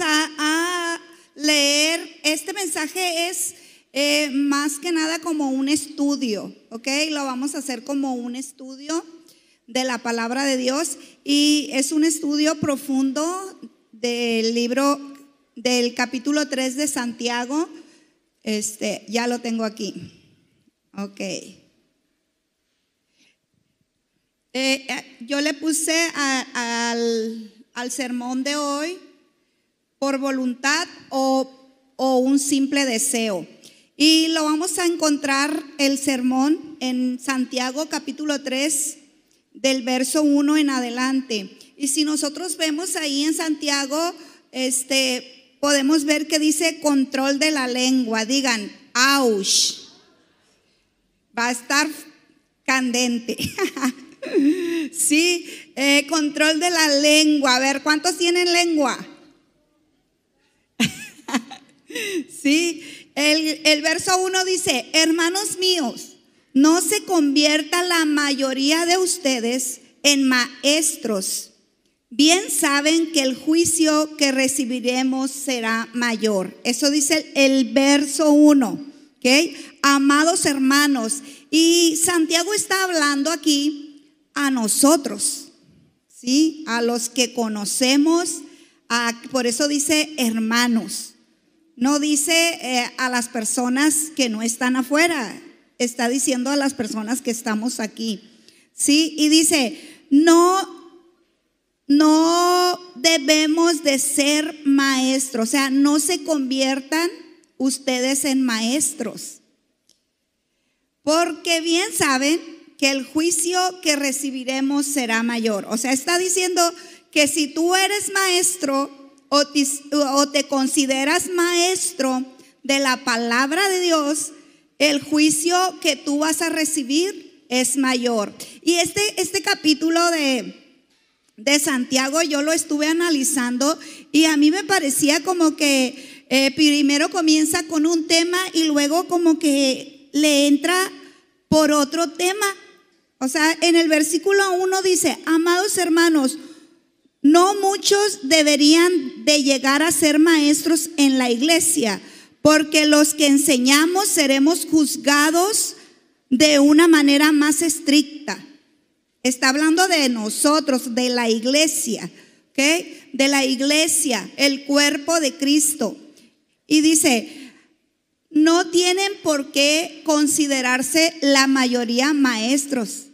a leer, este mensaje es eh, más que nada como un estudio, ¿ok? Lo vamos a hacer como un estudio de la palabra de Dios y es un estudio profundo del libro del capítulo 3 de Santiago. Este, ya lo tengo aquí. Ok. Eh, eh, yo le puse al, al, sermón de hoy por voluntad o, un simple deseo. Y lo vamos a encontrar el sermón en Santiago capítulo 3 del verso 1 en adelante. Y si nosotros vemos ahí en Santiago, este, podemos ver que dice control de la lengua. Digan, ¡Auch! Va a estar candente. sí, eh, control de la lengua. A ver, ¿cuántos tienen lengua? Sí, el, el verso 1 dice, hermanos míos, no se convierta la mayoría de ustedes en maestros. Bien saben que el juicio que recibiremos será mayor. Eso dice el, verso 1. ¿ok? Amados hermanos, y Santiago está hablando aquí a nosotros, ¿sí? A los que conocemos, por eso dice hermanos. No dice eh, a las personas que no están afuera, está diciendo a las personas que estamos aquí. ¿Sí? Y dice, no no debemos de ser maestros, o sea, no se conviertan ustedes en maestros. Porque bien saben que el juicio que recibiremos será mayor. O sea, está diciendo que si tú eres maestro o te, consideras maestro de la palabra de Dios, el juicio que tú vas a recibir es mayor. Y este, este capítulo de, de Santiago yo lo estuve analizando y a mí me parecía como que eh, primero comienza con un tema y luego como que le entra por otro tema. O sea, en el versículo 1 dice, amados hermanos, no muchos deberían de llegar a ser maestros en la iglesia porque los que enseñamos seremos juzgados de una manera más estricta. Está hablando de nosotros, de la iglesia, ¿ok? De la iglesia, el cuerpo de Cristo. Y dice, no tienen por qué considerarse la mayoría maestros,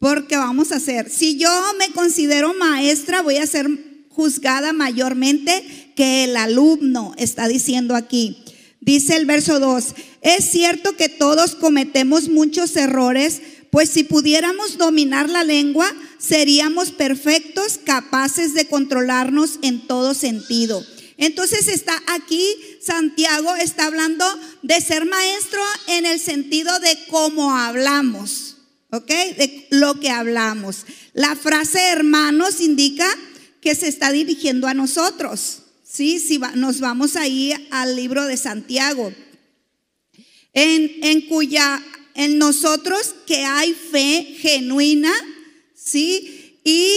porque vamos a ser, si yo me considero maestra, voy a ser juzgada mayormente que el alumno, está diciendo aquí. Dice el verso 2, es cierto que todos cometemos muchos errores, pues si pudiéramos dominar la lengua, seríamos perfectos, capaces de controlarnos en todo sentido. Entonces está aquí, Santiago está hablando de ser maestro en el sentido de cómo hablamos, ¿ok? De lo que hablamos. La frase hermanos indica que se está dirigiendo a nosotros. Sí, si nos vamos ahí al libro de Santiago, en, en cuya, en nosotros que hay fe genuina, ¿sí? Y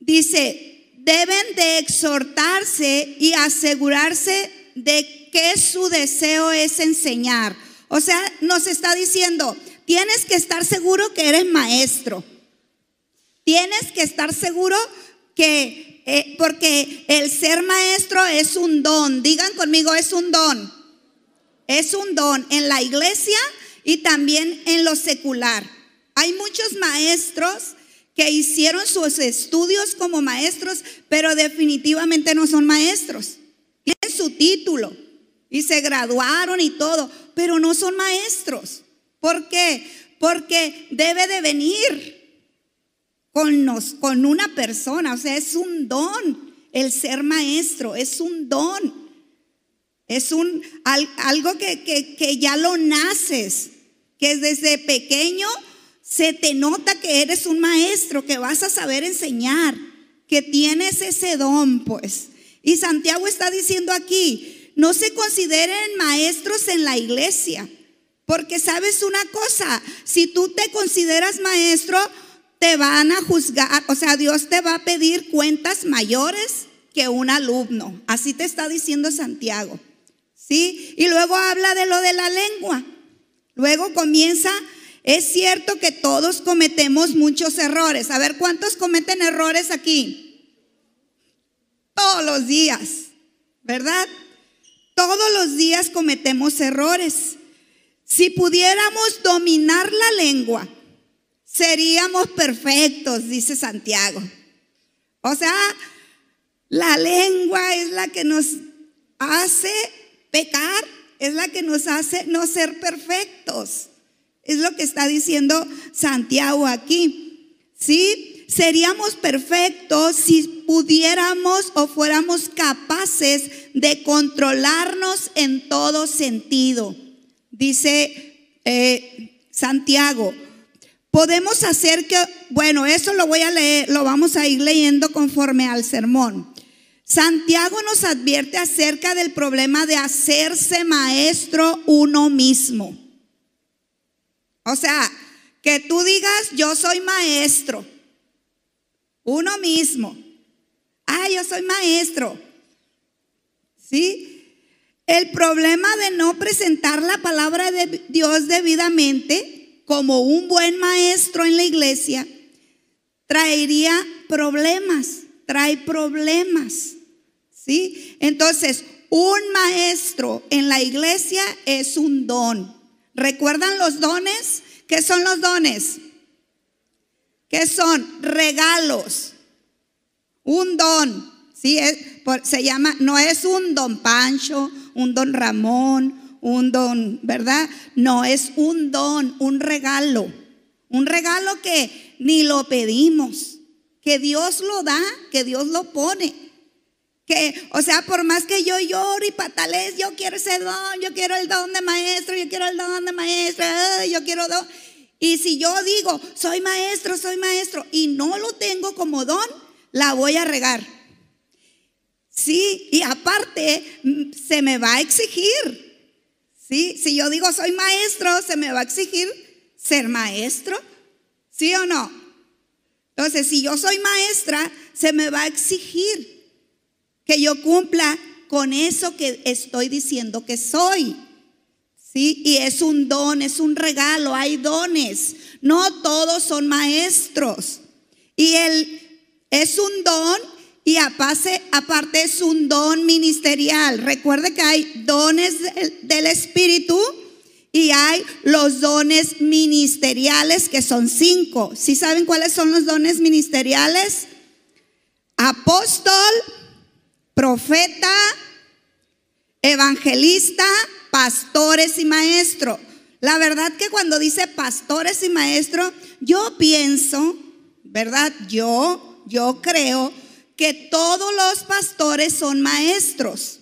dice, deben de exhortarse y asegurarse de que su deseo es enseñar. O sea, nos está diciendo, tienes que estar seguro que eres maestro. Tienes que estar seguro que eh, porque el ser maestro es un don. Digan conmigo, es un don. Es un don en la iglesia y también en lo secular. Hay muchos maestros que hicieron sus estudios como maestros, pero definitivamente no son maestros. Tienen su título y se graduaron y todo, pero no son maestros. ¿Por qué? Porque debe de venir con, nos, con una persona. O sea, es un don el ser maestro, es un don. Es un, algo que, que, que ya lo naces, que desde pequeño se te nota que eres un maestro, que vas a saber enseñar, que tienes ese don, pues. Y Santiago está diciendo aquí, no se consideren maestros en la iglesia, porque sabes una cosa, si tú te consideras maestro, te van a juzgar, o sea, Dios te va a pedir cuentas mayores que un alumno. Así te está diciendo Santiago. ¿Sí? Y luego habla de lo de la lengua. Luego comienza, es cierto que todos cometemos muchos errores. A ver, ¿cuántos cometen errores aquí? Todos los días, ¿verdad? Todos los días cometemos errores. Si pudiéramos dominar la lengua, seríamos perfectos, dice Santiago. O sea, la lengua es la que nos hace pecar, es la que nos hace no ser perfectos. Es lo que está diciendo Santiago aquí. ¿Sí? Seríamos perfectos si pudiéramos o fuéramos capaces de controlarnos en todo sentido. Dice eh, Santiago, podemos hacer que, bueno, eso lo voy a leer, lo vamos a ir leyendo conforme al sermón. Santiago nos advierte acerca del problema de hacerse maestro uno mismo. O sea, que tú digas, yo soy maestro, uno mismo. Ah, yo soy maestro. ¿Sí? El problema de no presentar la palabra de Dios debidamente como un buen maestro en la iglesia traería problemas, trae problemas. ¿Sí? Entonces, un maestro en la iglesia es un don. ¿Recuerdan los dones? ¿Qué son los dones? ¿Qué son? Regalos. Un don. ¿Sí? se llama, no es un don Pancho, un don Ramón, un don, ¿verdad? No, es un don, un regalo. Un regalo que ni lo pedimos, que Dios lo da, que Dios lo pone. Que, o sea, por más que yo lloro y patales, yo quiero ese don, yo quiero el don de maestro, yo quiero el don de maestra, yo quiero don. Y si yo digo, soy maestro, soy maestro, y no lo tengo como don, la voy a regar. Sí, y aparte se me va a exigir. Sí, si yo digo soy maestro, se me va a exigir ser maestro. ¿Sí o no? Entonces, si yo soy maestra, se me va a exigir que yo cumpla con eso que estoy diciendo que soy. ¿Sí? Y es un don, es un regalo, hay dones. No todos son maestros. Y él es un don y aparte, aparte es un don ministerial. Recuerde que hay dones del Espíritu y hay los dones ministeriales que son cinco. ¿Sí saben cuáles son los dones ministeriales? Apóstol, profeta, evangelista, pastores y maestro. La verdad que cuando dice pastores y maestro, yo pienso, ¿verdad? Yo, yo creo que todos los pastores son maestros.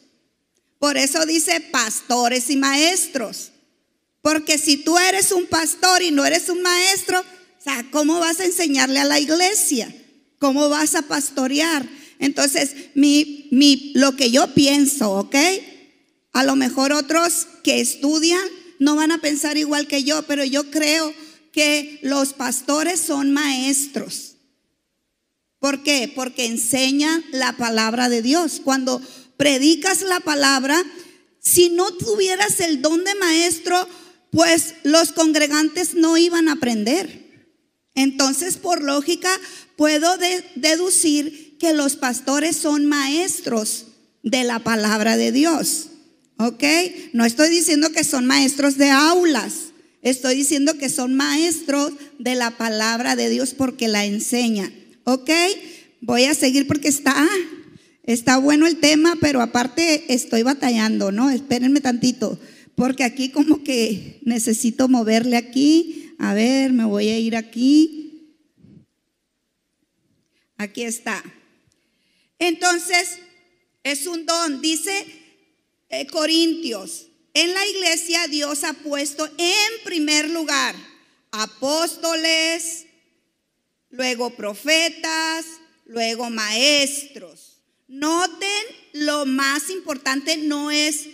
Por eso dice pastores y maestros. Porque si tú eres un pastor y no eres un maestro, ¿cómo vas a enseñarle a la iglesia? ¿Cómo vas a pastorear? Entonces, mi, lo que yo pienso, ¿ok? A lo mejor otros que estudian no van a pensar igual que yo, pero yo creo que los pastores son maestros. ¿Por qué? Porque enseñan la palabra de Dios. Cuando predicas la palabra, si no tuvieras el don de maestro, pues los congregantes no iban a aprender. Entonces, por lógica, puedo deducir que los pastores son maestros de la palabra de Dios. ¿Ok? No estoy diciendo que son maestros de aulas. Estoy diciendo que son maestros de la palabra de Dios porque la enseñan. ¿Ok? Voy a seguir porque está, está bueno el tema, pero aparte estoy batallando, ¿no? Espérenme tantito, porque aquí como que necesito moverle aquí. A ver, me voy a ir aquí. Aquí está. Entonces, es un don. Dice eh, Corintios, en la iglesia Dios ha puesto en primer lugar apóstoles, luego profetas, luego maestros. Noten, lo más importante no es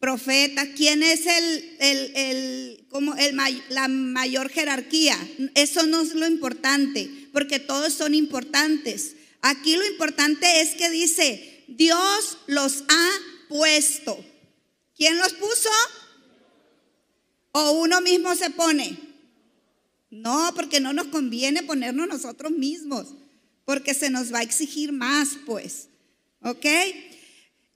profeta, quién es el, el, como el, la mayor jerarquía. Eso no es lo importante, porque todos son importantes. Aquí lo importante es que dice, Dios los ha puesto. ¿Quién los puso? ¿O uno mismo se pone? No, porque no nos conviene ponernos nosotros mismos, porque se nos va a exigir más, pues. ¿Ok?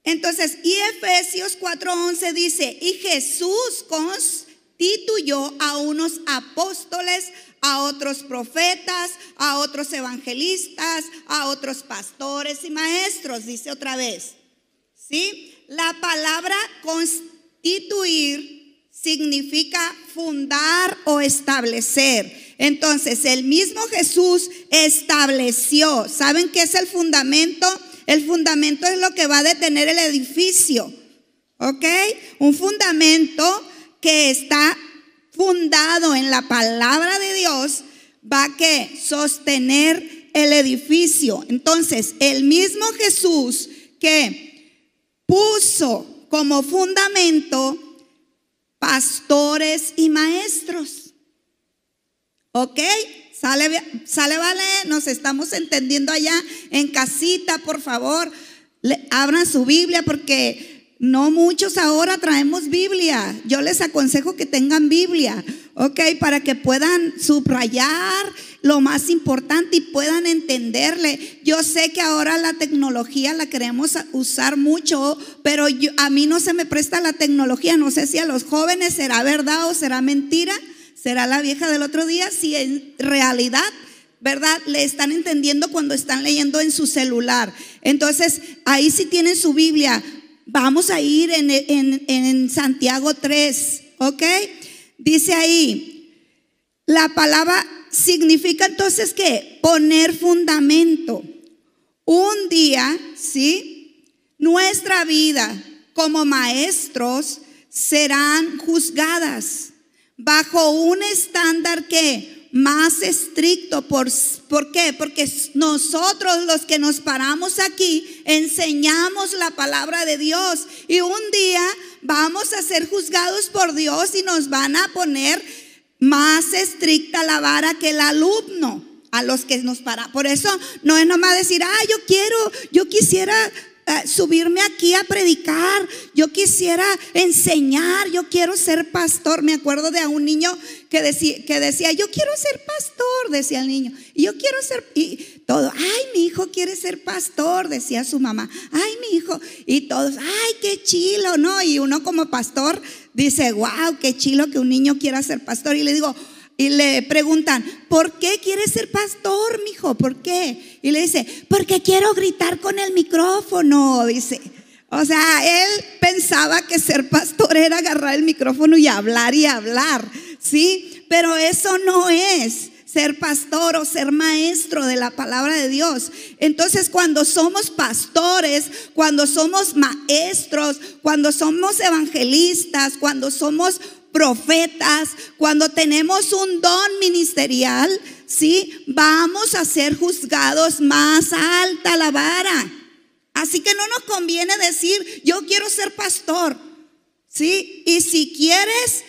Entonces, y Efesios 4:11 dice, y Jesús constituyó a unos apóstoles, a otros profetas, a otros evangelistas, a otros pastores y maestros, dice otra vez. ¿Sí? La palabra constituir significa fundar o establecer. Entonces, el mismo Jesús estableció. ¿Saben qué es el fundamento? El fundamento es lo que va a detener el edificio. ¿Ok? Un fundamento que está fundado en la palabra de Dios va a que sostener el edificio. Entonces, el mismo Jesús que puso como fundamento pastores y maestros. ¿Ok? Sale, sale, vale, nos estamos entendiendo allá en casita, por favor. abran su Biblia porque no muchos ahora traemos Biblia. Yo les aconsejo que tengan Biblia, ¿ok? Para que puedan subrayar lo más importante y puedan entenderle. Yo sé que ahora la tecnología la queremos usar mucho, pero a mí no se me presta la tecnología. No sé si a los jóvenes será verdad o será mentira será la vieja del otro día si en realidad, ¿verdad? Le están entendiendo cuando están leyendo en su celular. Entonces, ahí sí tienen su Biblia. Vamos a ir en, en Santiago 3, ¿ok? Dice ahí, la palabra significa entonces que poner fundamento. Un día, ¿sí? Nuestra vida como maestros serán juzgadas bajo un estándar que más estricto. ¿Por, ¿Por qué? Porque nosotros los que nos paramos aquí enseñamos la palabra de Dios y un día vamos a ser juzgados por Dios y nos van a poner más estricta la vara que el alumno a los que nos para. Por eso no es nomás decir, ah, yo quiero, yo quisiera eh, subirme aquí a predicar, yo quisiera enseñar, yo quiero ser pastor. Me acuerdo de un niño que decía, que decía, yo quiero ser pastor, decía el niño. Yo quiero ser, y todo, ay, mi hijo quiere ser pastor, decía su mamá. Ay, mi hijo. Y todos, ay, qué chilo, ¿no? Y uno como pastor dice, wow, qué chilo que un niño quiera ser pastor. Y le digo, y le preguntan, ¿por qué quieres ser pastor, mijo? ¿Por qué? Y le dice, porque quiero gritar con el micrófono, dice. O sea, él pensaba que ser pastor era agarrar el micrófono y hablar y hablar, ¿sí? Pero eso no es ser pastor o ser maestro de la palabra de Dios. Entonces, cuando somos pastores, cuando somos maestros, cuando somos evangelistas, cuando somos profetas, cuando tenemos un don ministerial, ¿sí? Vamos a ser juzgados más alta la vara. Así que no nos conviene decir, yo quiero ser pastor, ¿sí? Y si quieres,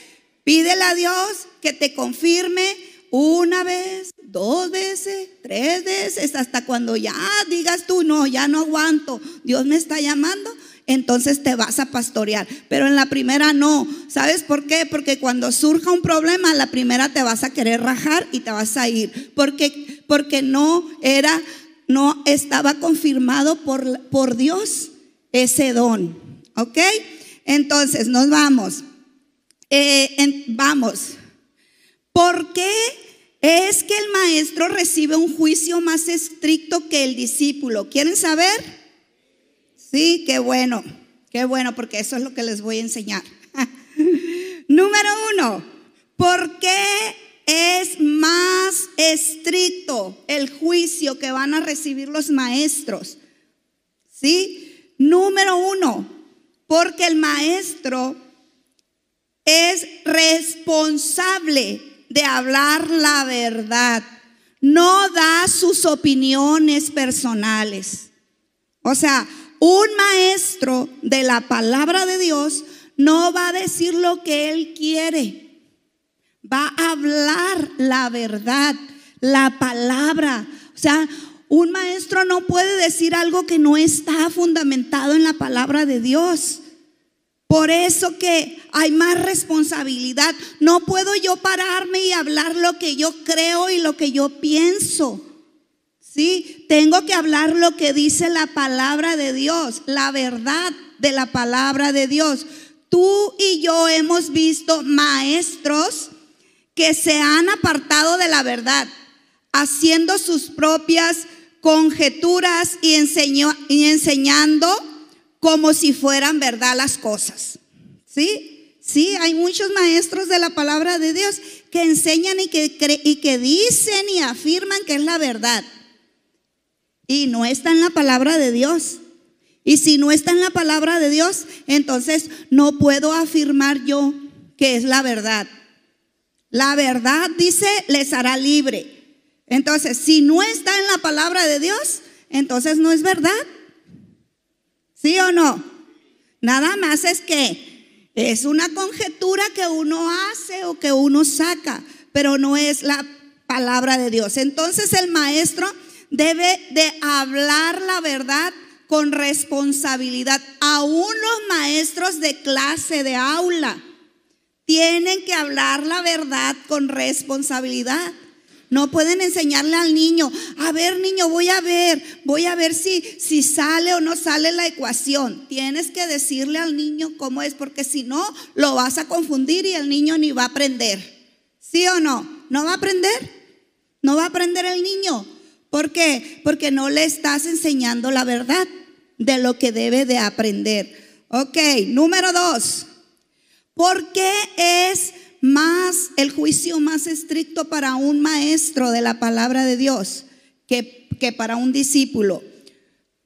pídele a Dios que te confirme una vez, dos veces, tres veces, hasta cuando ya digas tú, no, ya no aguanto, Dios me está llamando entonces te vas a pastorear. Pero en la primera no. ¿Sabes por qué? Porque cuando surja un problema, la primera te vas a querer rajar y te vas a ir. Porque, porque no era, no estaba confirmado por, por Dios ese don. ¿Ok? Entonces nos vamos. Eh, vamos. ¿Por qué es que el maestro recibe un juicio más estricto que el discípulo? ¿Quieren saber? Sí, qué bueno, qué bueno, porque eso es lo que les voy a enseñar. Número uno, ¿por qué es más estricto el juicio que van a recibir los maestros? ¿Sí? Número uno, porque el maestro es responsable de hablar la verdad, no da sus opiniones personales. O sea, un maestro de la palabra de Dios no va a decir lo que él quiere. Va a hablar la verdad, la palabra. O sea, Un maestro no puede decir algo que no está fundamentado en la palabra de Dios. Por eso que hay más responsabilidad. No puedo yo pararme y hablar lo que yo creo y lo que yo pienso. Sí, tengo que hablar lo que dice la palabra de Dios, la verdad de la palabra de Dios. Tú y yo hemos visto maestros que se han apartado de la verdad, haciendo sus propias conjeturas y, y enseñando como si fueran verdad las cosas. ¿Sí? Sí, hay muchos maestros de la palabra de Dios que enseñan y que, y que dicen y afirman que es la verdad. Y no está en la palabra de Dios. Y si no está en la palabra de Dios, entonces no puedo afirmar yo que es la verdad. La verdad, dice, les hará libre. Entonces, si no está en la palabra de Dios, entonces no es verdad. ¿Sí o no? Nada más es que es una conjetura que uno hace o que uno saca, pero no es la palabra de Dios. Entonces el maestro debe de hablar la verdad con responsabilidad. Aún los maestros de clase, de aula, tienen que hablar la verdad con responsabilidad. No pueden enseñarle al niño, a ver niño, voy a ver, voy a ver si, si sale o no sale la ecuación. Tienes que decirle al niño cómo es, porque si no, lo vas a confundir y el niño ni va a aprender. ¿Sí o no? ¿No va a aprender? No va a aprender el niño. ¿Por qué? Porque no le estás enseñando la verdad de lo que debe de aprender. Ok, número dos. ¿Por qué es más el juicio más estricto para un maestro de la palabra de Dios que, que para un discípulo?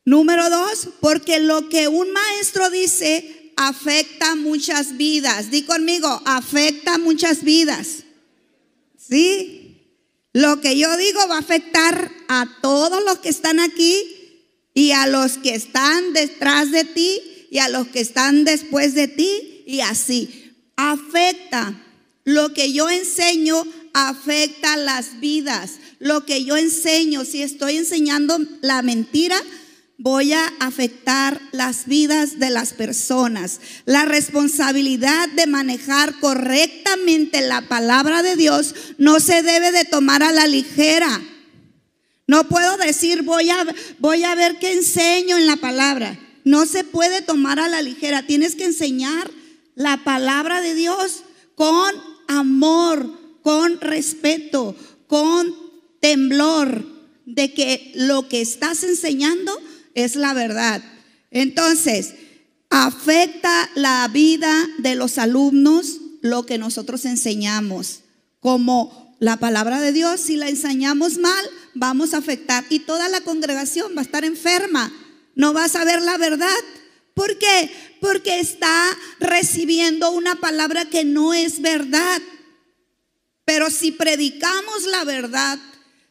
Número dos, porque lo que un maestro dice afecta muchas vidas. Di conmigo, afecta muchas vidas. ¿Sí? Lo que yo digo va a afectar a todos los que están aquí y a los que están detrás de ti y a los que están después de ti y así. Afecta. Lo que yo enseño afecta las vidas. Lo que yo enseño, si estoy enseñando la mentira, voy a afectar las vidas de las personas. La responsabilidad de manejar correctamente la palabra de Dios no se debe de tomar a la ligera. No puedo decir voy a, voy a ver qué enseño en la palabra. No se puede tomar a la ligera. Tienes que enseñar la palabra de Dios con amor, con respeto, con temblor de que lo que estás enseñando es la verdad. Entonces, afecta la vida de los alumnos lo que nosotros enseñamos. Como la palabra de Dios, si la enseñamos mal, vamos a afectar. Y toda la congregación va a estar enferma. No va a saber la verdad. ¿Por qué? Porque está recibiendo una palabra que no es verdad. Pero si predicamos la verdad,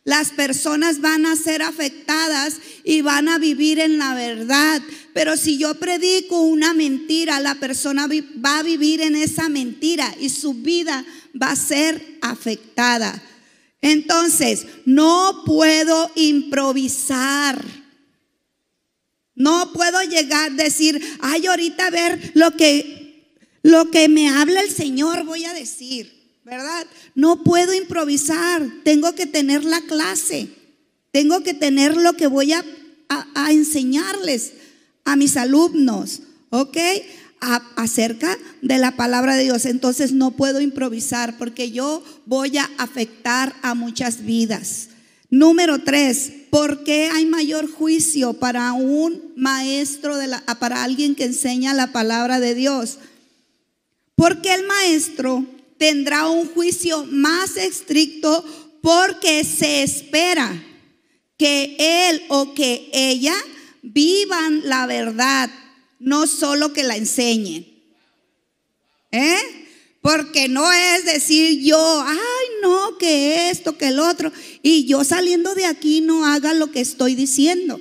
las personas van a ser afectadas y van a vivir en la verdad. Pero si yo predico una mentira, la persona va a vivir en esa mentira y su vida va a ser afectada. Entonces, no puedo improvisar. No puedo llegar a decir, ay, ahorita a ver lo que, lo que me habla el Señor voy a decir. ¿verdad? No puedo improvisar, tengo que tener la clase, tengo que tener lo que voy a, enseñarles a mis alumnos, ¿ok? acerca de la palabra de Dios. Entonces no puedo improvisar porque yo voy a afectar a muchas vidas. Número tres, ¿por qué hay mayor juicio para un maestro, de la, para alguien que enseña la palabra de Dios? Porque el maestro tendrá un juicio más estricto porque se espera que él o que ella vivan la verdad, no solo que la enseñen. ¿Eh? Porque no es decir yo, ay, no, que esto, que el otro, y yo saliendo de aquí no haga lo que estoy diciendo.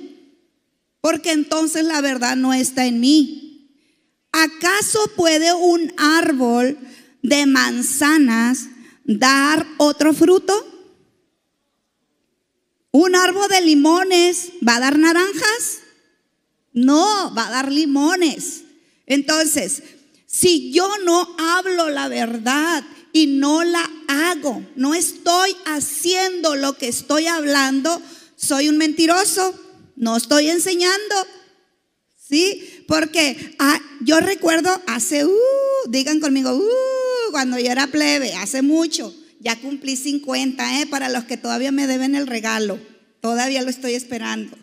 Porque entonces la verdad no está en mí. ¿Acaso puede un árbol de manzanas dar otro fruto? ¿Un árbol de limones va a dar naranjas? No, va a dar limones. Entonces, si yo no hablo la verdad y no la hago, no estoy haciendo lo que estoy hablando, soy un mentiroso, no estoy enseñando. ¿Sí? Porque ah, yo recuerdo hace, uh, digan conmigo, uh, cuando yo era plebe, hace mucho, ya cumplí 50, ¿eh? para los que todavía me deben el regalo, todavía lo estoy esperando.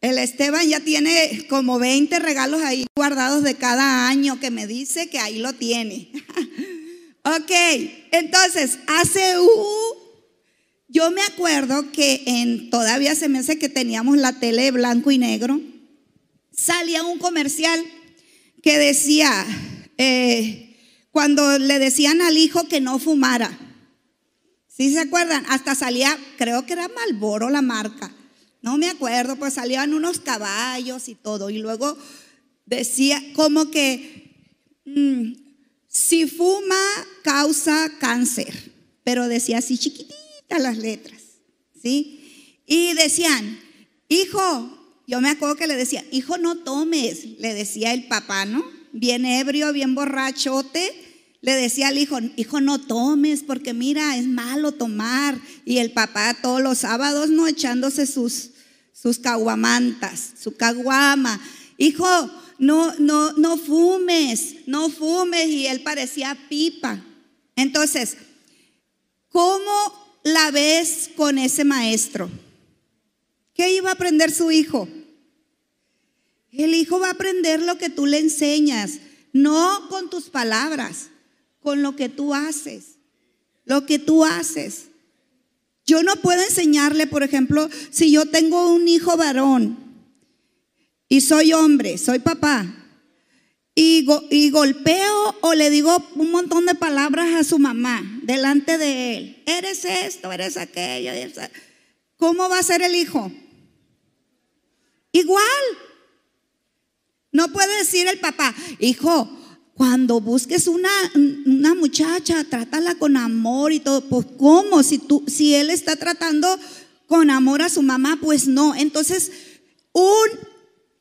El Esteban ya tiene como 20 regalos ahí guardados de cada año que me dice que ahí lo tiene. ok, entonces, hace, uh, yo me acuerdo que en, todavía se me que teníamos la tele blanco y negro, salía un comercial que decía, eh, cuando le decían al hijo que no fumara, ¿sí se acuerdan? Hasta salía, creo que era Malboro la marca no me acuerdo, pues salían unos caballos y todo. Y luego decía como que mm, si fuma causa cáncer, pero decía así chiquititas las letras, ¿sí? Y decían, hijo, yo me acuerdo que le decía, hijo, no tomes, le decía el papá, ¿no? Bien ebrio, bien borrachote. Le decía al hijo, hijo, no tomes porque mira, es malo tomar. Y el papá todos los sábados, ¿no? Echándose sus, sus caguamantas, su caguama. Hijo, no, no, no fumes, no fumes. Y él parecía pipa. Entonces, ¿cómo la ves con ese maestro? ¿Qué iba a aprender su hijo? El hijo va a aprender lo que tú le enseñas, no con tus palabras, con lo que tú haces. Lo que tú haces. Yo no puedo enseñarle, por ejemplo, si yo tengo un hijo varón y soy hombre, soy papá, y, y, golpeo o le digo un montón de palabras a su mamá delante de él. Eres esto, eres aquello. ¿Cómo va a ser el hijo? Igual. No puede decir el papá, hijo, cuando busques una, una, muchacha, trátala con amor y todo. Pues, ¿cómo? Si, tú, si él está tratando con amor a su mamá, pues no. Entonces, un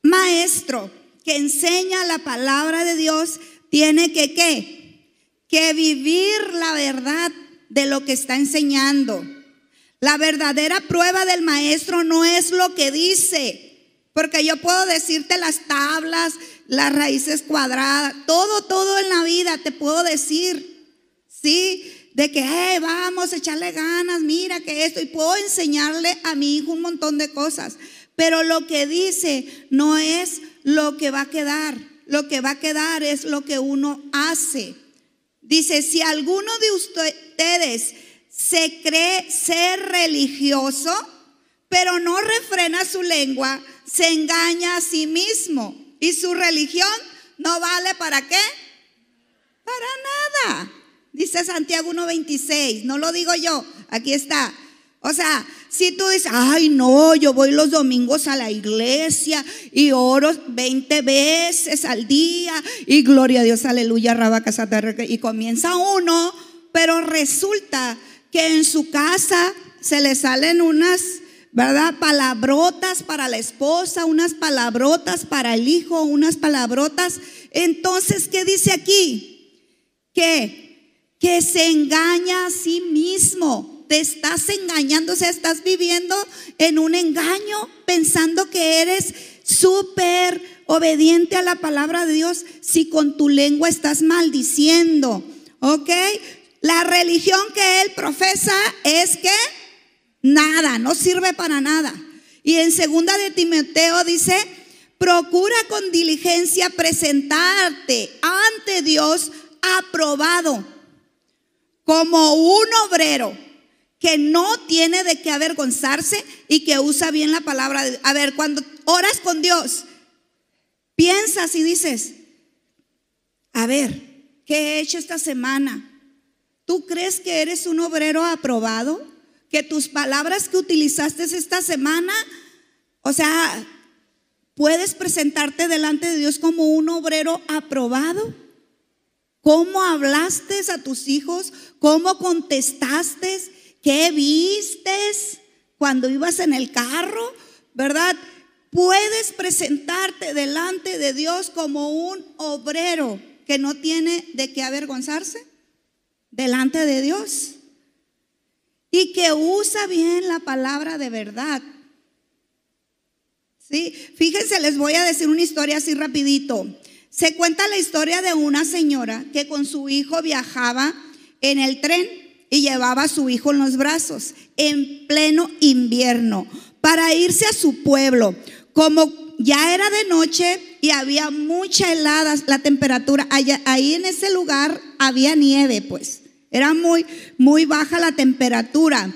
maestro que enseña la palabra de Dios tiene que, ¿qué? Que vivir la verdad de lo que está enseñando. La verdadera prueba del maestro no es lo que dice, porque yo puedo decirte las tablas, las raíces cuadradas, todo, todo en la vida te puedo decir, ¿sí? De que, vamos a echarle ganas, mira que esto, y puedo enseñarle a mi hijo un montón de cosas, pero lo que dice no es lo que va a quedar, lo que va a quedar es lo que uno hace. Dice, si alguno de ustedes se cree ser religioso, pero no refrena su lengua, se engaña a sí mismo y su religión no vale para qué? Para nada. Dice Santiago 1.26, no lo digo yo, aquí está. O sea, si tú dices, ay no, yo voy los domingos a la iglesia y oro 20 veces al día y gloria a Dios, aleluya, rabacasaterre, y comienza uno, pero resulta que en su casa se le salen unas ¿verdad? Palabrotas para la esposa, unas palabrotas para el hijo, unas palabrotas. Entonces, ¿qué dice aquí? Que, que se engaña a sí mismo. Te estás engañando, o sea, estás viviendo en un engaño pensando que eres súper obediente a la palabra de Dios si con tu lengua estás maldiciendo. ¿Ok? La religión que él profesa es que Nada, no sirve para nada. Y en segunda de Timoteo dice, procura con diligencia presentarte ante Dios aprobado como un obrero que no tiene de qué avergonzarse y que usa bien la palabra. A ver, cuando oras con Dios, piensas y dices, a ver, ¿qué he hecho esta semana? ¿Tú crees que eres un obrero aprobado? Que tus palabras que utilizaste esta semana, o sea, puedes presentarte delante de Dios como un obrero aprobado. ¿Cómo hablaste a tus hijos? ¿Cómo contestaste? ¿Qué vistes? cuando ibas en el carro, ¿verdad? Puedes presentarte delante de Dios como un obrero que no tiene de qué avergonzarse delante de Dios y que usa bien la palabra de verdad. Sí, fíjense, les voy a decir una historia así rapidito. Se cuenta la historia de una señora que con su hijo viajaba en el tren y llevaba a su hijo en los brazos en pleno invierno para irse a su pueblo. Como ya era de noche y había mucha helada la temperatura, ahí en ese lugar había nieve, pues. Era muy, muy baja la temperatura.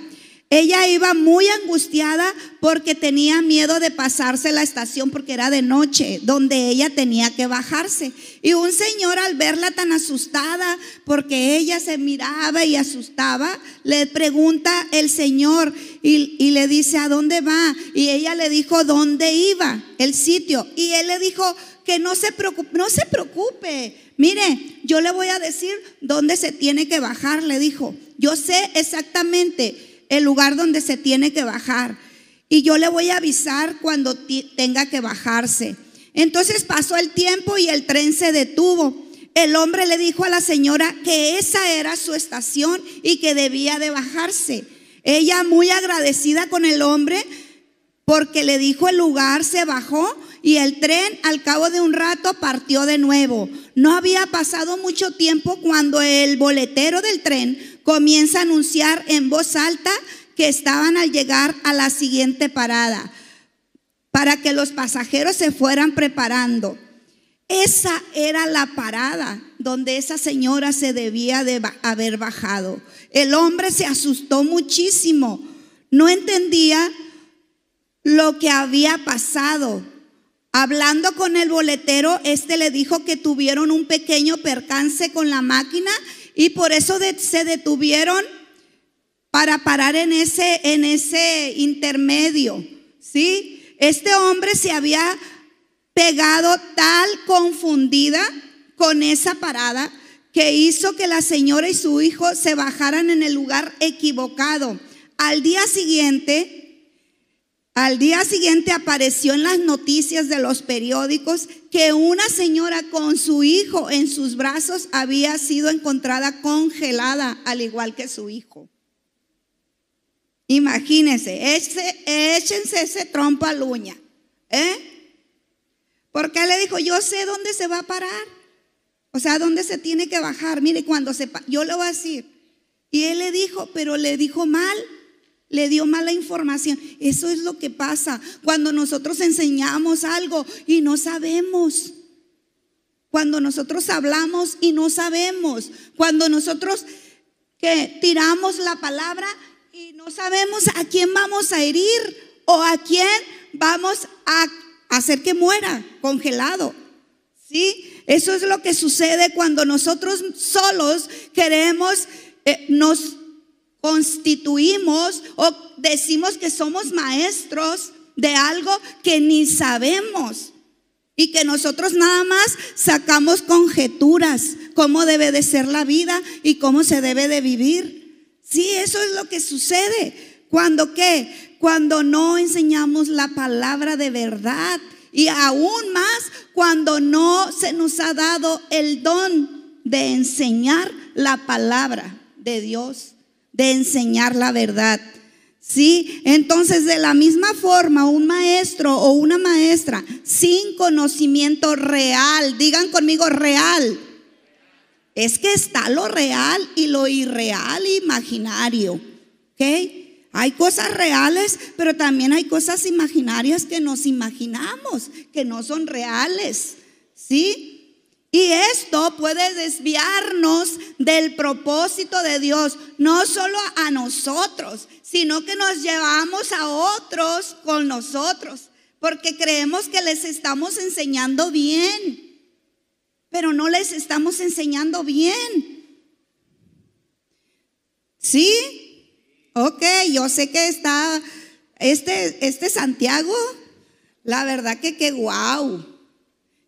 Ella iba muy angustiada porque tenía miedo de pasarse la estación porque era de noche, donde ella tenía que bajarse. Y un señor al verla tan asustada porque ella se miraba y asustaba, le pregunta el señor y, le dice, ¿a dónde va? Y ella le dijo, ¿dónde iba? El sitio. Y él le dijo, que no se preocupe, no se preocupe. Mire, yo le voy a decir dónde se tiene que bajar, le dijo. Yo sé exactamente el lugar donde se tiene que bajar. Y yo le voy a avisar cuando tenga que bajarse. Entonces pasó el tiempo y el tren se detuvo. El hombre le dijo a la señora que esa era su estación y que debía de bajarse. Ella muy agradecida con el hombre porque le dijo el lugar, se bajó y el tren al cabo de un rato partió de nuevo. No había pasado mucho tiempo cuando el boletero del tren comienza a anunciar en voz alta que estaban al llegar a la siguiente parada para que los pasajeros se fueran preparando. Esa era la parada donde esa señora se debía de haber bajado. El hombre se asustó muchísimo. No entendía lo que había pasado. Hablando con el boletero, este le dijo que tuvieron un pequeño percance con la máquina y por eso se detuvieron para parar en ese, en ese intermedio. ¿Sí? Este hombre se había pegado tal confundida con esa parada que hizo que la señora y su hijo se bajaran en el lugar equivocado. Al día siguiente, al día siguiente apareció en las noticias de los periódicos que una señora con su hijo en sus brazos había sido encontrada congelada, al igual que su hijo. Imagínense, échense ese trompo a uña. ¿eh? Porque él le dijo, yo sé dónde se va a parar. O sea, dónde se tiene que bajar. Mire, cuando se... Yo le voy a decir. Y él le dijo, pero le dijo mal le dio mala información. Eso es lo que pasa cuando nosotros enseñamos algo y no sabemos. Cuando nosotros hablamos y no sabemos. Cuando nosotros tiramos la palabra y no sabemos a quién vamos a herir o a quién vamos a hacer que muera congelado. ¿Sí? Eso es lo que sucede cuando nosotros solos queremos, eh, nos constituimos o decimos que somos maestros de algo que ni sabemos y que nosotros nada más sacamos conjeturas, cómo debe de ser la vida y cómo se debe de vivir. Sí, eso es lo que sucede. Cuando qué? Cuando no enseñamos la palabra de verdad y aún más cuando no se nos ha dado el don de enseñar la palabra de Dios de enseñar la verdad. ¿Sí? Entonces, de la misma forma, un maestro o una maestra sin conocimiento real, digan conmigo real, es que está lo real y lo irreal imaginario. ¿Ok? Hay cosas reales, pero también hay cosas imaginarias que nos imaginamos, que no son reales. ¿Sí? Y esto puede desviarnos del propósito de Dios, no solo a nosotros, sino que nos llevamos a otros con nosotros, porque creemos que les estamos enseñando bien, pero no les estamos enseñando bien. ¿Sí? Ok, yo sé que está este, este Santiago, la verdad que qué guau.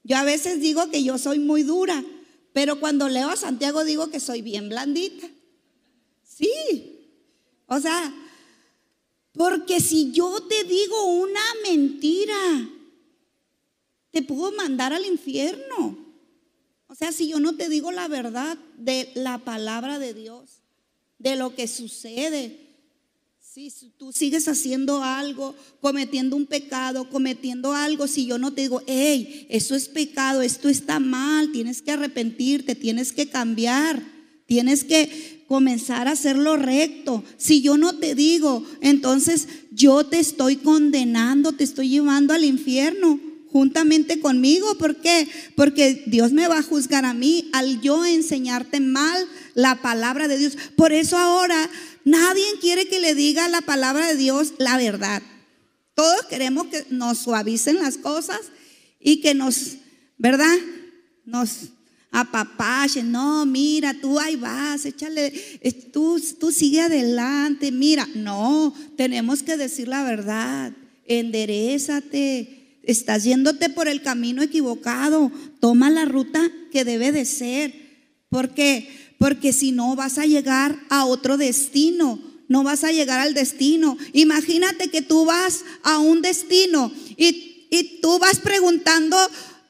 Yo a veces digo que yo soy muy dura, pero cuando leo a Santiago digo que soy bien blandita. Sí. O sea, Porque si yo te digo una mentira, te puedo mandar al infierno. O sea, si yo no te digo la verdad de la palabra de Dios, de lo que sucede, si tú sigues haciendo algo, cometiendo un pecado, cometiendo algo, si yo no te digo, hey, eso es pecado, esto está mal, tienes que arrepentirte, tienes que cambiar, tienes que comenzar a hacerlo recto. Si yo no te digo, entonces yo te estoy condenando, te estoy llevando al infierno juntamente conmigo. ¿Por qué? Porque Dios me va a juzgar a mí al yo enseñarte mal la palabra de Dios. Por eso ahora Nadie quiere que le diga la palabra de Dios la verdad. Todos queremos que nos suavicen las cosas y que nos, ¿verdad? Nos apapachen. No, mira, tú ahí vas, échale, tú, tú sigue adelante. Mira, no, tenemos que decir la verdad. Enderezate. Estás yéndote por el camino equivocado. Toma la ruta que debe de ser. Porque porque si no vas a llegar a otro destino, no vas a llegar al destino. Imagínate que tú vas a un destino y, y tú vas preguntando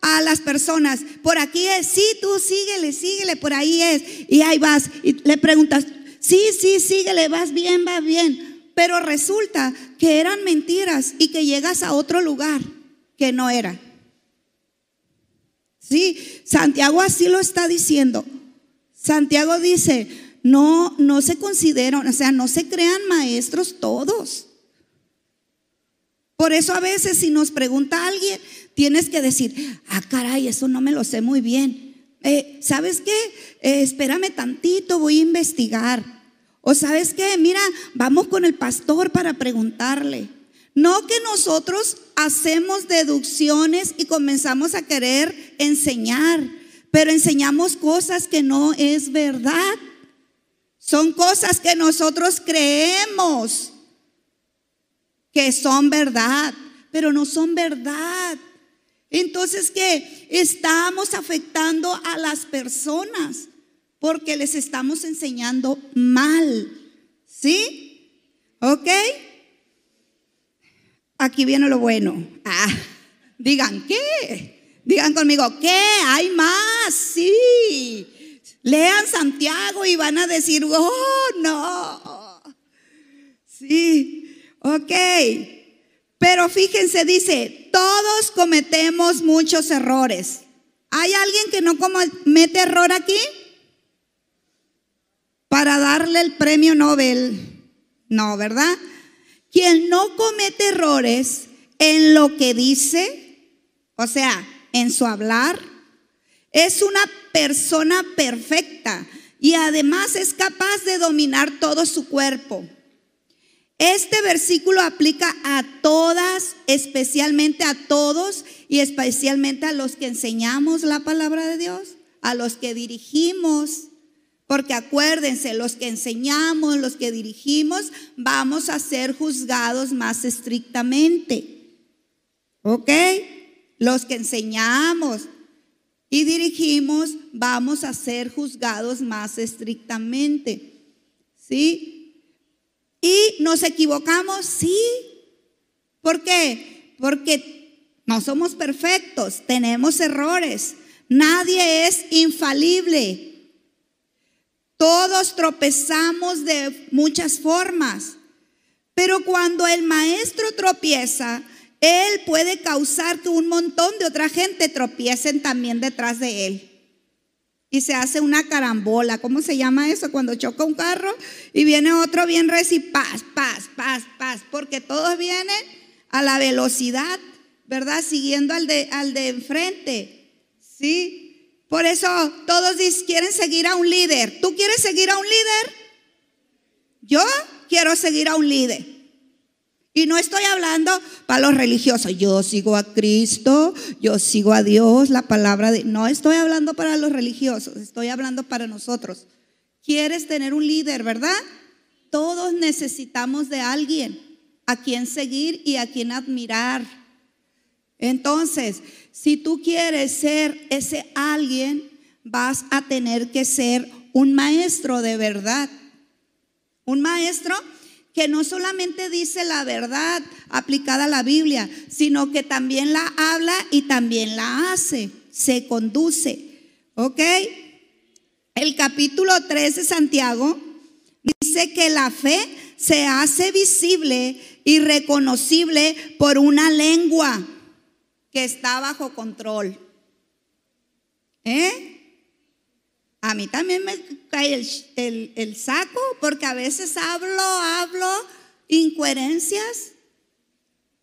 a las personas, por aquí es, sí, tú síguele, síguele, por ahí es, y ahí vas, y le preguntas, sí, sí, síguele, vas bien, vas bien, pero resulta que eran mentiras y que llegas a otro lugar que no era. Sí, Santiago así lo está diciendo. Santiago dice, no, no se consideran, o sea, no se crean maestros todos. Por eso a veces si nos pregunta alguien, tienes que decir, ah, caray, eso no me lo sé muy bien. Eh, ¿Sabes qué? Eh, espérame tantito, voy a investigar. O sabes qué, mira, vamos con el pastor para preguntarle. No que nosotros hacemos deducciones y comenzamos a querer enseñar pero enseñamos cosas que no es verdad. Son cosas que nosotros creemos que son verdad, pero no son verdad. Entonces, ¿qué? Estamos afectando a las personas porque les estamos enseñando mal. ¿Sí? ¿Ok? Aquí viene lo bueno. Ah, digan, ¿qué? Digan conmigo, ¿qué? Hay más, sí. Lean Santiago y van a decir, oh, no. Sí, ok. Pero fíjense, dice, todos cometemos muchos errores. ¿Hay alguien que no comete error aquí? Para darle el premio Nobel. No, ¿verdad? Quien no comete errores en lo que dice, o sea, en su hablar. Es una persona perfecta y además es capaz de dominar todo su cuerpo. Este versículo aplica a todas, especialmente a todos y especialmente a los que enseñamos la palabra de Dios, a los que dirigimos, porque acuérdense, los que enseñamos, los que dirigimos, vamos a ser juzgados más estrictamente. ¿Ok? Los que enseñamos y dirigimos vamos a ser juzgados más estrictamente. ¿Sí? ¿Y nos equivocamos? Sí. ¿Por qué? Porque no somos perfectos, tenemos errores. Nadie es infalible. Todos tropezamos de muchas formas. Pero cuando el maestro tropieza, él puede causar que un montón de otra gente tropiecen también detrás de Él. Y se hace una carambola. ¿Cómo se llama eso? Cuando choca un carro y viene otro bien reci, paz, paz, paz, paz. Porque todos vienen a la velocidad, ¿verdad? Siguiendo al de, al de enfrente. ¿Sí? Por eso todos quieren seguir a un líder. ¿Tú quieres seguir a un líder? Yo quiero seguir a un líder. Y no estoy hablando para los religiosos. Yo sigo a Cristo, yo sigo a Dios, la palabra de... No estoy hablando para los religiosos, estoy hablando para nosotros. ¿Quieres tener un líder, verdad? Todos necesitamos de alguien a quien seguir y a quien admirar. Entonces, si tú quieres ser ese alguien, vas a tener que ser un maestro de verdad. Un maestro que no solamente dice la verdad aplicada a la Biblia, sino que también la habla y también la hace, se conduce. ¿Ok? El capítulo 3 de Santiago dice que la fe se hace visible y reconocible por una lengua que está bajo control. ¿Eh? A mí también me cae el, saco porque a veces hablo, hablo incoherencias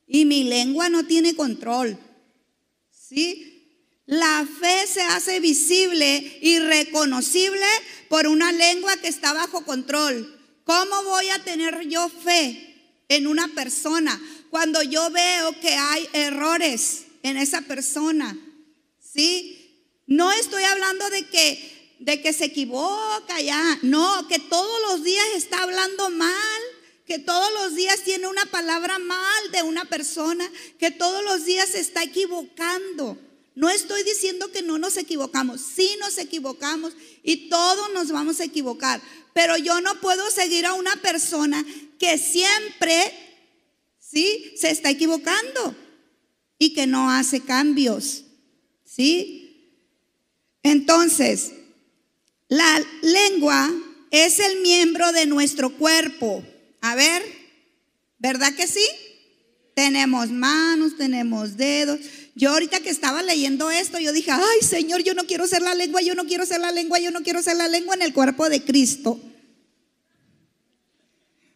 y mi lengua no tiene control. ¿Sí? La fe se hace visible y reconocible por una lengua que está bajo control. ¿Cómo voy a tener yo fe en una persona cuando yo veo que hay errores en esa persona? ¿Sí? No estoy hablando de que de que se equivoca ya. No, que todos los días está hablando mal, que todos los días tiene una palabra mal de una persona, que todos los días se está equivocando. No estoy diciendo que no nos equivocamos, sí nos equivocamos y todos nos vamos a equivocar, pero yo no puedo seguir a una persona que siempre, ¿sí? Se está equivocando y que no hace cambios, ¿sí? Entonces, la lengua es el miembro de nuestro cuerpo. A ver, ¿verdad que sí? Tenemos manos, tenemos dedos. Yo ahorita que estaba leyendo esto, yo dije, ay Señor, yo no quiero ser la lengua, yo no quiero ser la lengua, yo no quiero ser la lengua en el cuerpo de Cristo.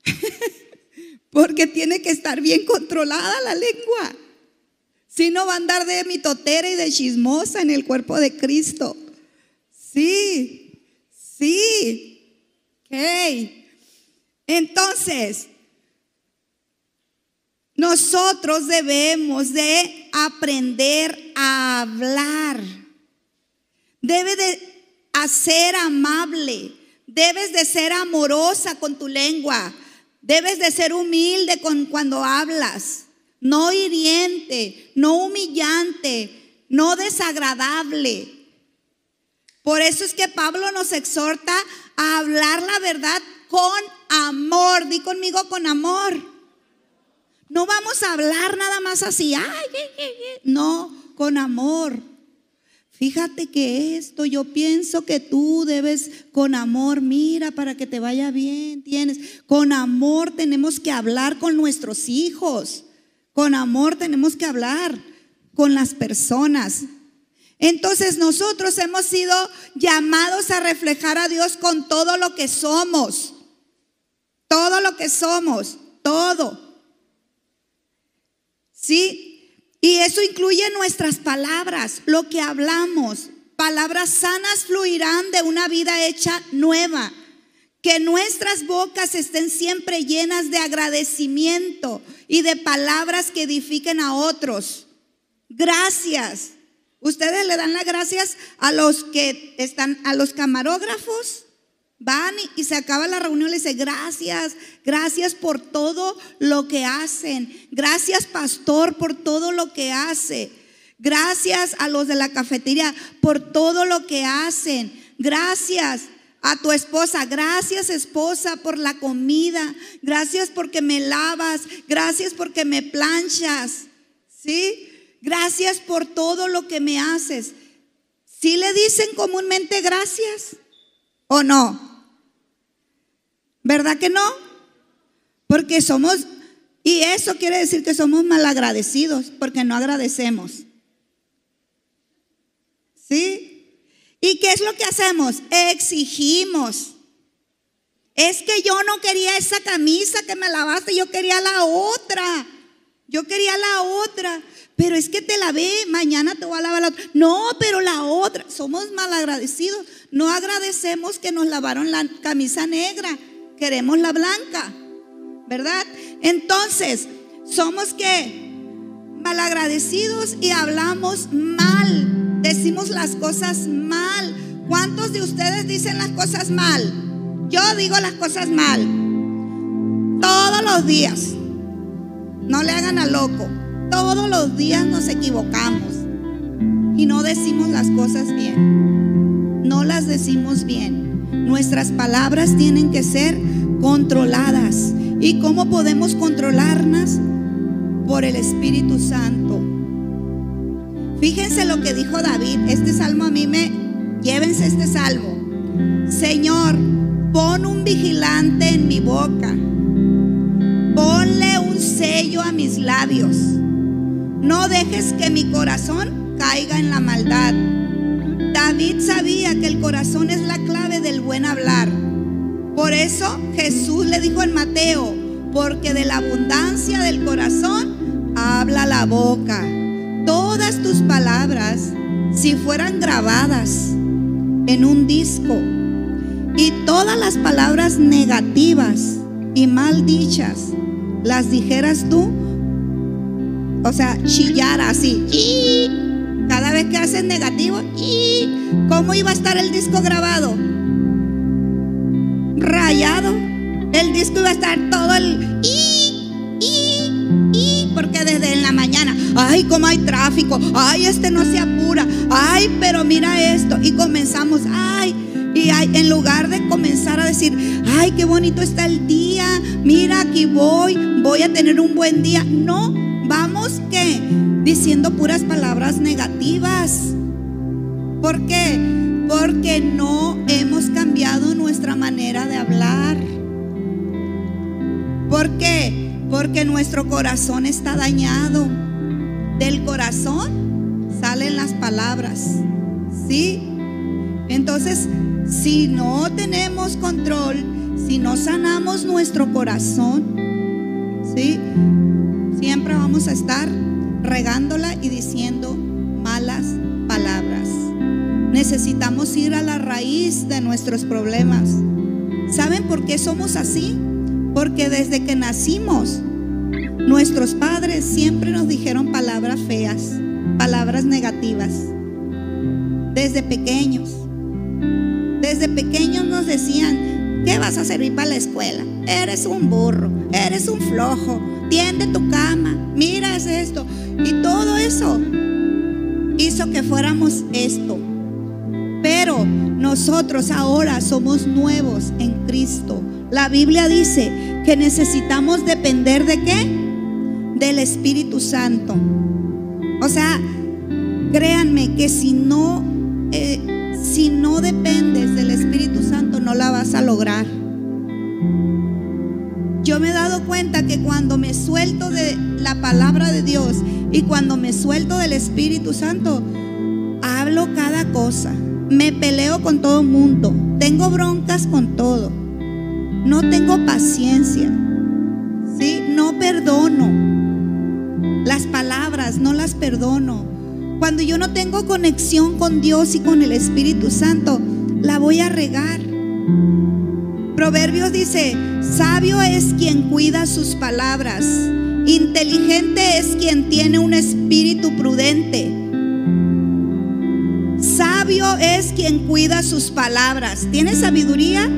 Porque tiene que estar bien controlada la lengua. Si no va a andar de mitotera y de chismosa en el cuerpo de Cristo. Sí, Sí. Okay. Entonces, nosotros debemos de aprender a hablar. Debe de ser amable. Debes de ser amorosa con tu lengua. Debes de ser humilde con cuando hablas. No hiriente, no humillante, no desagradable. Por eso es que Pablo nos exhorta a hablar la verdad con amor. Di conmigo con amor. No vamos a hablar nada más así. No, con amor. Fíjate que esto, yo pienso que tú debes con amor, mira, para que te vaya bien, tienes. Con amor tenemos que hablar con nuestros hijos. Con amor tenemos que hablar con las personas. Entonces nosotros hemos sido llamados a reflejar a Dios con todo lo que somos. Todo lo que somos, todo. ¿Sí? Y eso incluye nuestras palabras, lo que hablamos. Palabras sanas fluirán de una vida hecha nueva. Que nuestras bocas estén siempre llenas de agradecimiento y de palabras que edifiquen a otros. Gracias. Ustedes le dan las gracias a los que están, a los camarógrafos. Van y, se acaba la reunión le dice, gracias, gracias por todo lo que hacen. Gracias, pastor, por todo lo que hace. Gracias a los de la cafetería por todo lo que hacen. Gracias a tu esposa. Gracias esposa por la comida. Gracias porque me lavas. Gracias porque me planchas. ¿Sí? Gracias por todo lo que me haces. ¿Sí le dicen comúnmente gracias o no? ¿Verdad que no? Porque somos, y eso quiere decir que somos malagradecidos, porque no agradecemos. ¿Sí? ¿Y qué es lo que hacemos? Exigimos. Es que yo no quería esa camisa que me lavaste, yo quería la otra. Yo quería la otra. Pero es que te la ve, mañana te voy a lavar la otra. No, pero la otra. Somos malagradecidos. No agradecemos que nos lavaron la camisa negra. Queremos la blanca. ¿Verdad? Entonces, somos que malagradecidos y hablamos mal. Decimos las cosas mal. ¿Cuántos de ustedes dicen las cosas mal? Yo digo las cosas mal. Todos los días. No le hagan a loco. Todos los días nos equivocamos y no decimos las cosas bien. No las decimos bien. Nuestras palabras tienen que ser controladas ¿Y cómo podemos controlarnos? Por el Espíritu Santo. Fíjense lo que dijo David. Este salmo a mí me... Llévense este salmo. Señor, pon un vigilante en mi boca. Ponle un sello a mis labios. No dejes que mi corazón caiga en la maldad. David sabía que el corazón es la clave del buen hablar. Por eso Jesús le dijo en Mateo, porque de la abundancia del corazón habla la boca. Todas tus palabras, si fueran grabadas en un disco, y todas las palabras negativas y mal dichas, las dijeras tú, o sea, chillar así, cada vez que haces negativo, ¿cómo iba a estar el disco grabado? rayado. El disco iba a estar todo el y, y, y, porque desde en la mañana, ay, cómo hay tráfico, ay, este no se apura, ay, pero mira esto. Y comenzamos, ay, y en lugar de comenzar a decir, ay, qué bonito está el día, mira, aquí voy, voy a tener un buen día. No, que diciendo puras palabras negativas. ¿Por qué? Porque no hemos cambiado nuestra manera de hablar. ¿Por qué? Porque nuestro corazón está dañado. Del corazón salen las palabras. ¿Sí? Entonces, si no tenemos control, si no sanamos nuestro corazón, ¿sí? Vamos a estar regándola y diciendo malas palabras. Necesitamos ir a la raíz de nuestros problemas. ¿Saben por qué somos así? Porque desde que nacimos, nuestros padres siempre nos dijeron palabras feas, palabras negativas. Desde pequeños. Desde pequeños nos decían, ¿qué vas a servir para la escuela? Eres un burro, eres un flojo, tiende tu cama, mira esto. Y todo eso hizo que fuéramos esto. Pero nosotros ahora somos nuevos en Cristo. La Biblia dice que necesitamos depender de qué? Del Espíritu Santo. O sea, créanme que si no, eh, si no dependes del Espíritu Santo, no la vas a lograr. Yo me he dado cuenta que cuando me suelto de la palabra de Dios y cuando me suelto del Espíritu Santo, hablo cada cosa. Me peleo con todo el mundo. Tengo broncas con todo. No tengo paciencia. ¿Sí? No perdono. Las palabras no las perdono. Cuando yo no tengo conexión con Dios y con el Espíritu Santo, la voy a regar. Proverbios dice, sabio es quien cuida sus palabras, inteligente es quien tiene un espíritu prudente. Sabio es quien cuida sus palabras. ¿Tienes sabiduría?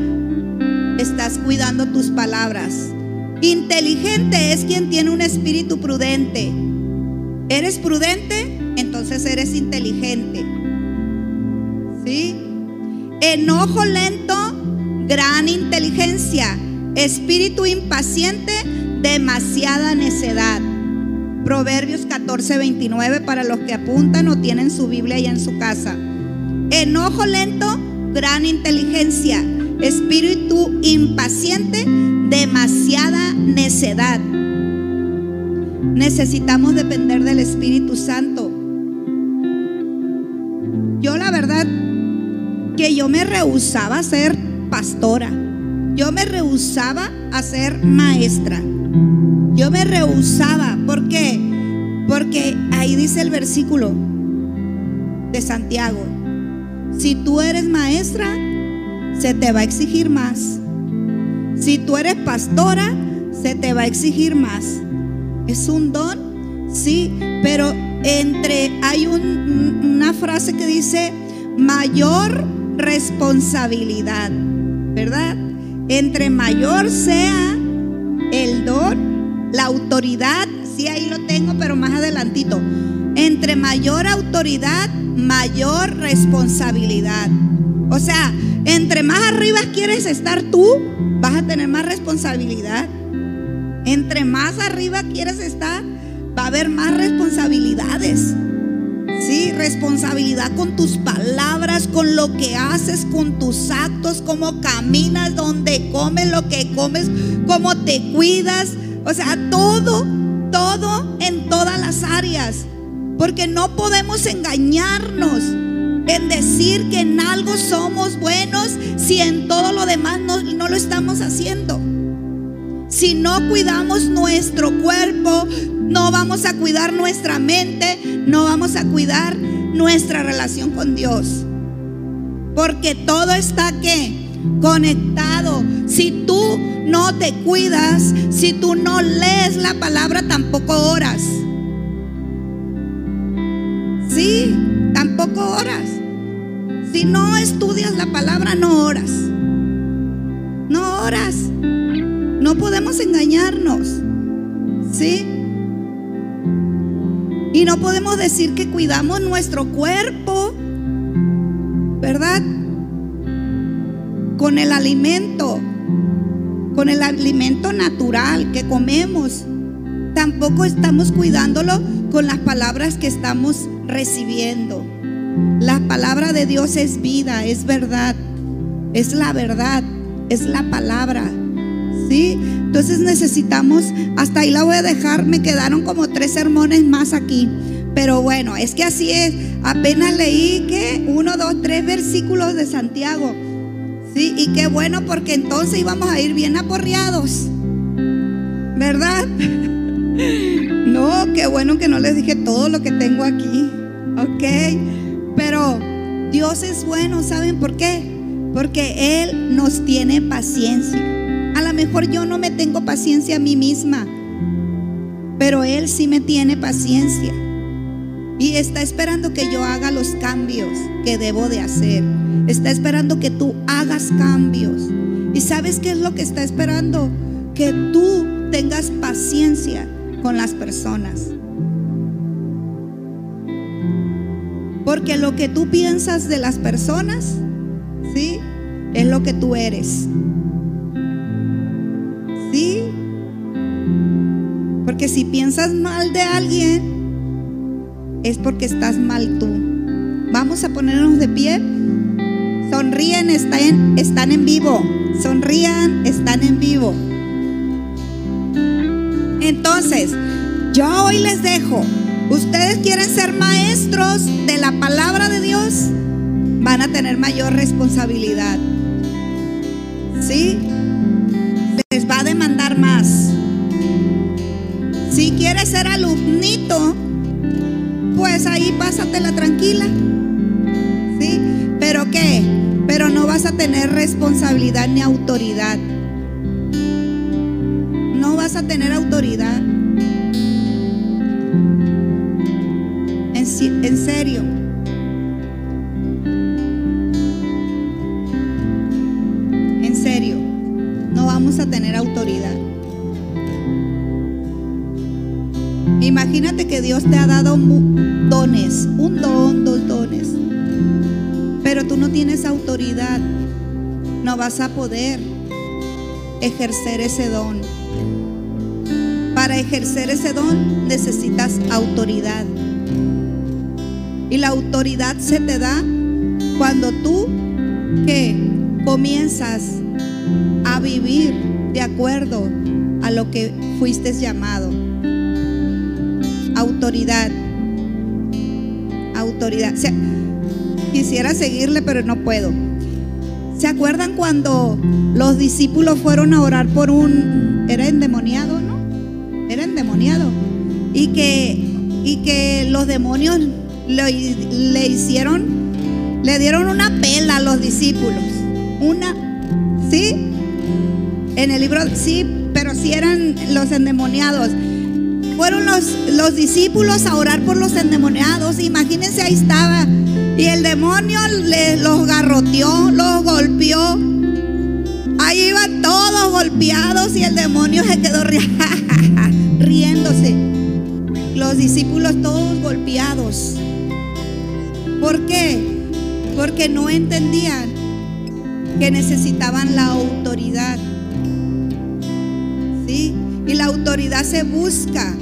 Estás cuidando tus palabras. Inteligente es quien tiene un espíritu prudente. ¿Eres prudente? Entonces eres inteligente. ¿Sí? Enojo lento, gran inteligencia. Espíritu impaciente, demasiada necedad. Proverbios 14, 29 para los que apuntan o tienen su Biblia ya en su casa. Enojo lento, gran inteligencia. Espíritu impaciente, demasiada necedad. Necesitamos depender del Espíritu Santo. Yo la verdad que yo me rehusaba a ser pastora. Yo me rehusaba a ser maestra. Yo me rehusaba. ¿Por qué? Porque ahí dice el versículo de Santiago. Si tú eres maestra, se te va a exigir más. Si tú eres pastora, se te va a exigir más. ¿Es un don? Sí, pero entre hay una frase que dice mayor responsabilidad, ¿verdad? Entre mayor sea el don la autoridad, sí ahí lo tengo, pero más adelantito. Entre mayor autoridad, mayor responsabilidad. O sea, entre más arriba quieres estar tú, vas a tener más responsabilidad. Entre más arriba quieres estar, va a haber más responsabilidades. Responsabilidad con tus palabras, con lo que haces, con tus actos, cómo caminas, dónde comes, lo que comes, cómo te cuidas. O sea, todo, todo en todas las áreas. Porque no podemos engañarnos en decir que en algo somos buenos si en todo lo demás no, no lo estamos haciendo. Si no cuidamos nuestro cuerpo, no vamos a cuidar nuestra mente, no vamos a cuidar nuestra relación con Dios. Porque todo está que conectado. Si tú no te cuidas, si tú no lees la palabra, tampoco oras. Sí, tampoco oras. Si no estudias la palabra, no oras. No oras. No podemos engañarnos. ¿Sí? Y no podemos decir que cuidamos nuestro cuerpo, ¿verdad? Con el alimento, con el alimento natural que comemos. Tampoco estamos cuidándolo con las palabras que estamos recibiendo. La palabra de Dios es vida, es verdad, es la verdad, es la palabra. ¿Sí? Entonces necesitamos, hasta ahí la voy a dejar, me quedaron como tres sermones más aquí. Pero bueno, es que así es. Apenas leí que uno, dos, tres versículos de Santiago. Sí, y qué bueno porque entonces íbamos a ir bien aporreados. ¿Verdad? No, qué bueno que no les dije todo lo que tengo aquí. Ok. Pero Dios es bueno, ¿saben por qué? Porque Él nos tiene paciencia. Mejor yo no me tengo paciencia a mí misma, pero Él sí me tiene paciencia. Y está esperando que yo haga los cambios que debo de hacer. Está esperando que tú hagas cambios. ¿Y sabes qué es lo que está esperando? Que tú tengas paciencia con las personas. Porque lo que tú piensas de las personas, ¿sí? Es lo que tú eres. Si piensas mal de alguien, es porque estás mal tú. Vamos a ponernos de pie. Sonríen, están, están en vivo. Sonrían, están en vivo. Entonces, yo hoy les dejo Ustedes quieren ser maestros de la palabra de Dios, van a tener mayor responsabilidad. ¿Sí? Alumnito, pues ahí pásatela tranquila. ¿Sí? ¿Pero qué? Pero no vas a tener responsabilidad ni autoridad. No vas a tener autoridad. en serio. En serio, no vamos a tener autoridad. Dios te ha dado dones, un don, dos dones, pero tú no tienes autoridad, no vas a poder ejercer ese don. Para ejercer ese don necesitas autoridad. Y la autoridad se te da cuando tú que comienzas a vivir de acuerdo a lo que fuiste llamado. Autoridad. Autoridad. quisiera seguirle, pero no puedo. ¿Se acuerdan cuando los discípulos fueron a orar por un... Era endemoniado, ¿no? Era endemoniado. Y que, y que los demonios le, hicieron, le dieron una pela a los discípulos. Una, ¿sí? En el libro, sí, pero sí eran los endemoniados. Fueron los, los discípulos a orar por los endemoniados. Imagínense, ahí estaba. Y el demonio los garroteó, los golpeó. Ahí iban todos golpeados y el demonio se quedó riéndose. Los discípulos todos golpeados. ¿Por qué? Porque no entendían que necesitaban la autoridad. ¿Sí? Y la autoridad se busca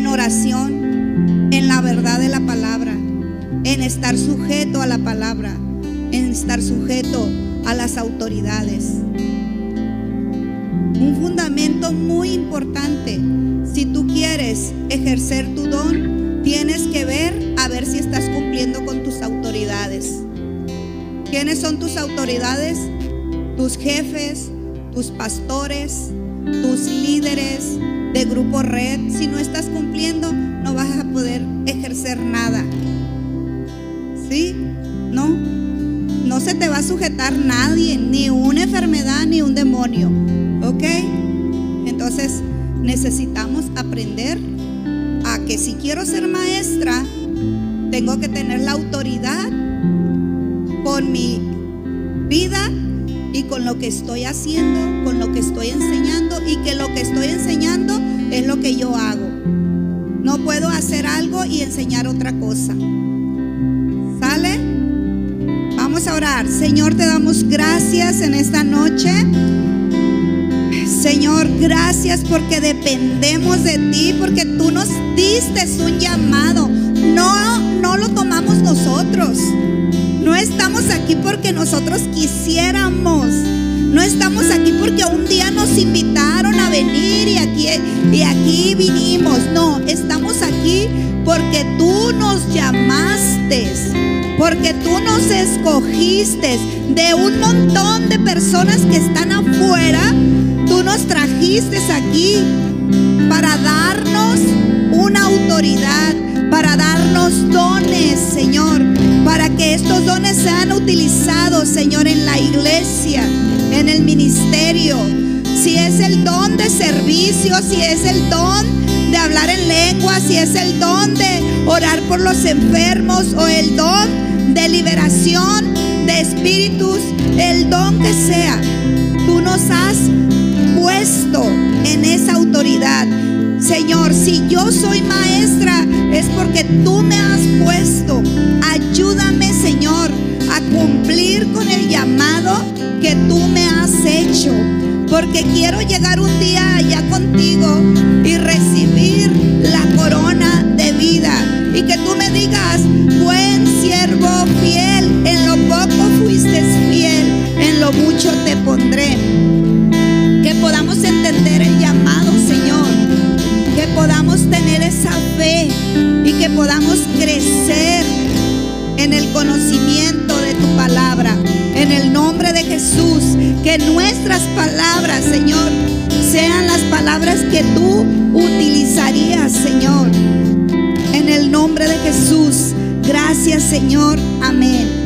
en oración, en la verdad de la palabra, en estar sujeto a la palabra, en estar sujeto a las autoridades. Un fundamento muy importante. Si tú quieres ejercer tu don, tienes que ver a ver si estás cumpliendo con tus autoridades. ¿Quiénes son tus autoridades? Tus jefes, tus pastores, tus líderes de grupo red. Si no estás cumpliendo, no vas a poder ejercer nada. ¿Sí? No. No se te va a sujetar nadie, ni una enfermedad, ni un demonio. ¿Ok? Entonces necesitamos aprender a que si quiero ser maestra, tengo que tener la autoridad con mi vida con lo que estoy haciendo, con lo que estoy enseñando y que lo que estoy enseñando es lo que yo hago. No puedo hacer algo y enseñar otra cosa. ¿Sale? Vamos a orar. Señor, te damos gracias en esta noche. Señor, gracias porque dependemos de ti, porque tú nos diste un llamado. No, no lo tomamos nosotros. No estamos aquí porque nosotros quisiéramos. No estamos aquí porque un día nos invitaron a venir y aquí, y aquí vinimos. No, estamos aquí porque tú nos llamaste. Porque tú nos escogiste de un montón de personas que están afuera. Tú nos trajiste aquí para darnos una autoridad, para darnos dones, Señor, para que estos dones sean utilizados, Señor, en la iglesia, en el ministerio. Si es el don de servicio, si es el don de hablar en lengua, si es el don de orar por los enfermos o el don de liberación de espíritus, el don que sea, tú nos has puesto en esa autoridad. Señor, si yo soy maestra es porque tú me has puesto. Ayúdame, Señor, a cumplir con el llamado que tú me has hecho. Porque quiero llegar un día allá contigo y recibir la corona de vida. Y que tú me digas, buen siervo fiel, en lo poco fuiste fiel, en lo mucho te pondré. Que podamos crecer en el conocimiento de tu palabra. En el nombre de Jesús, que nuestras palabras, Señor, sean las palabras que tú utilizarías, Señor. En el nombre de Jesús. Gracias, Señor. Amén.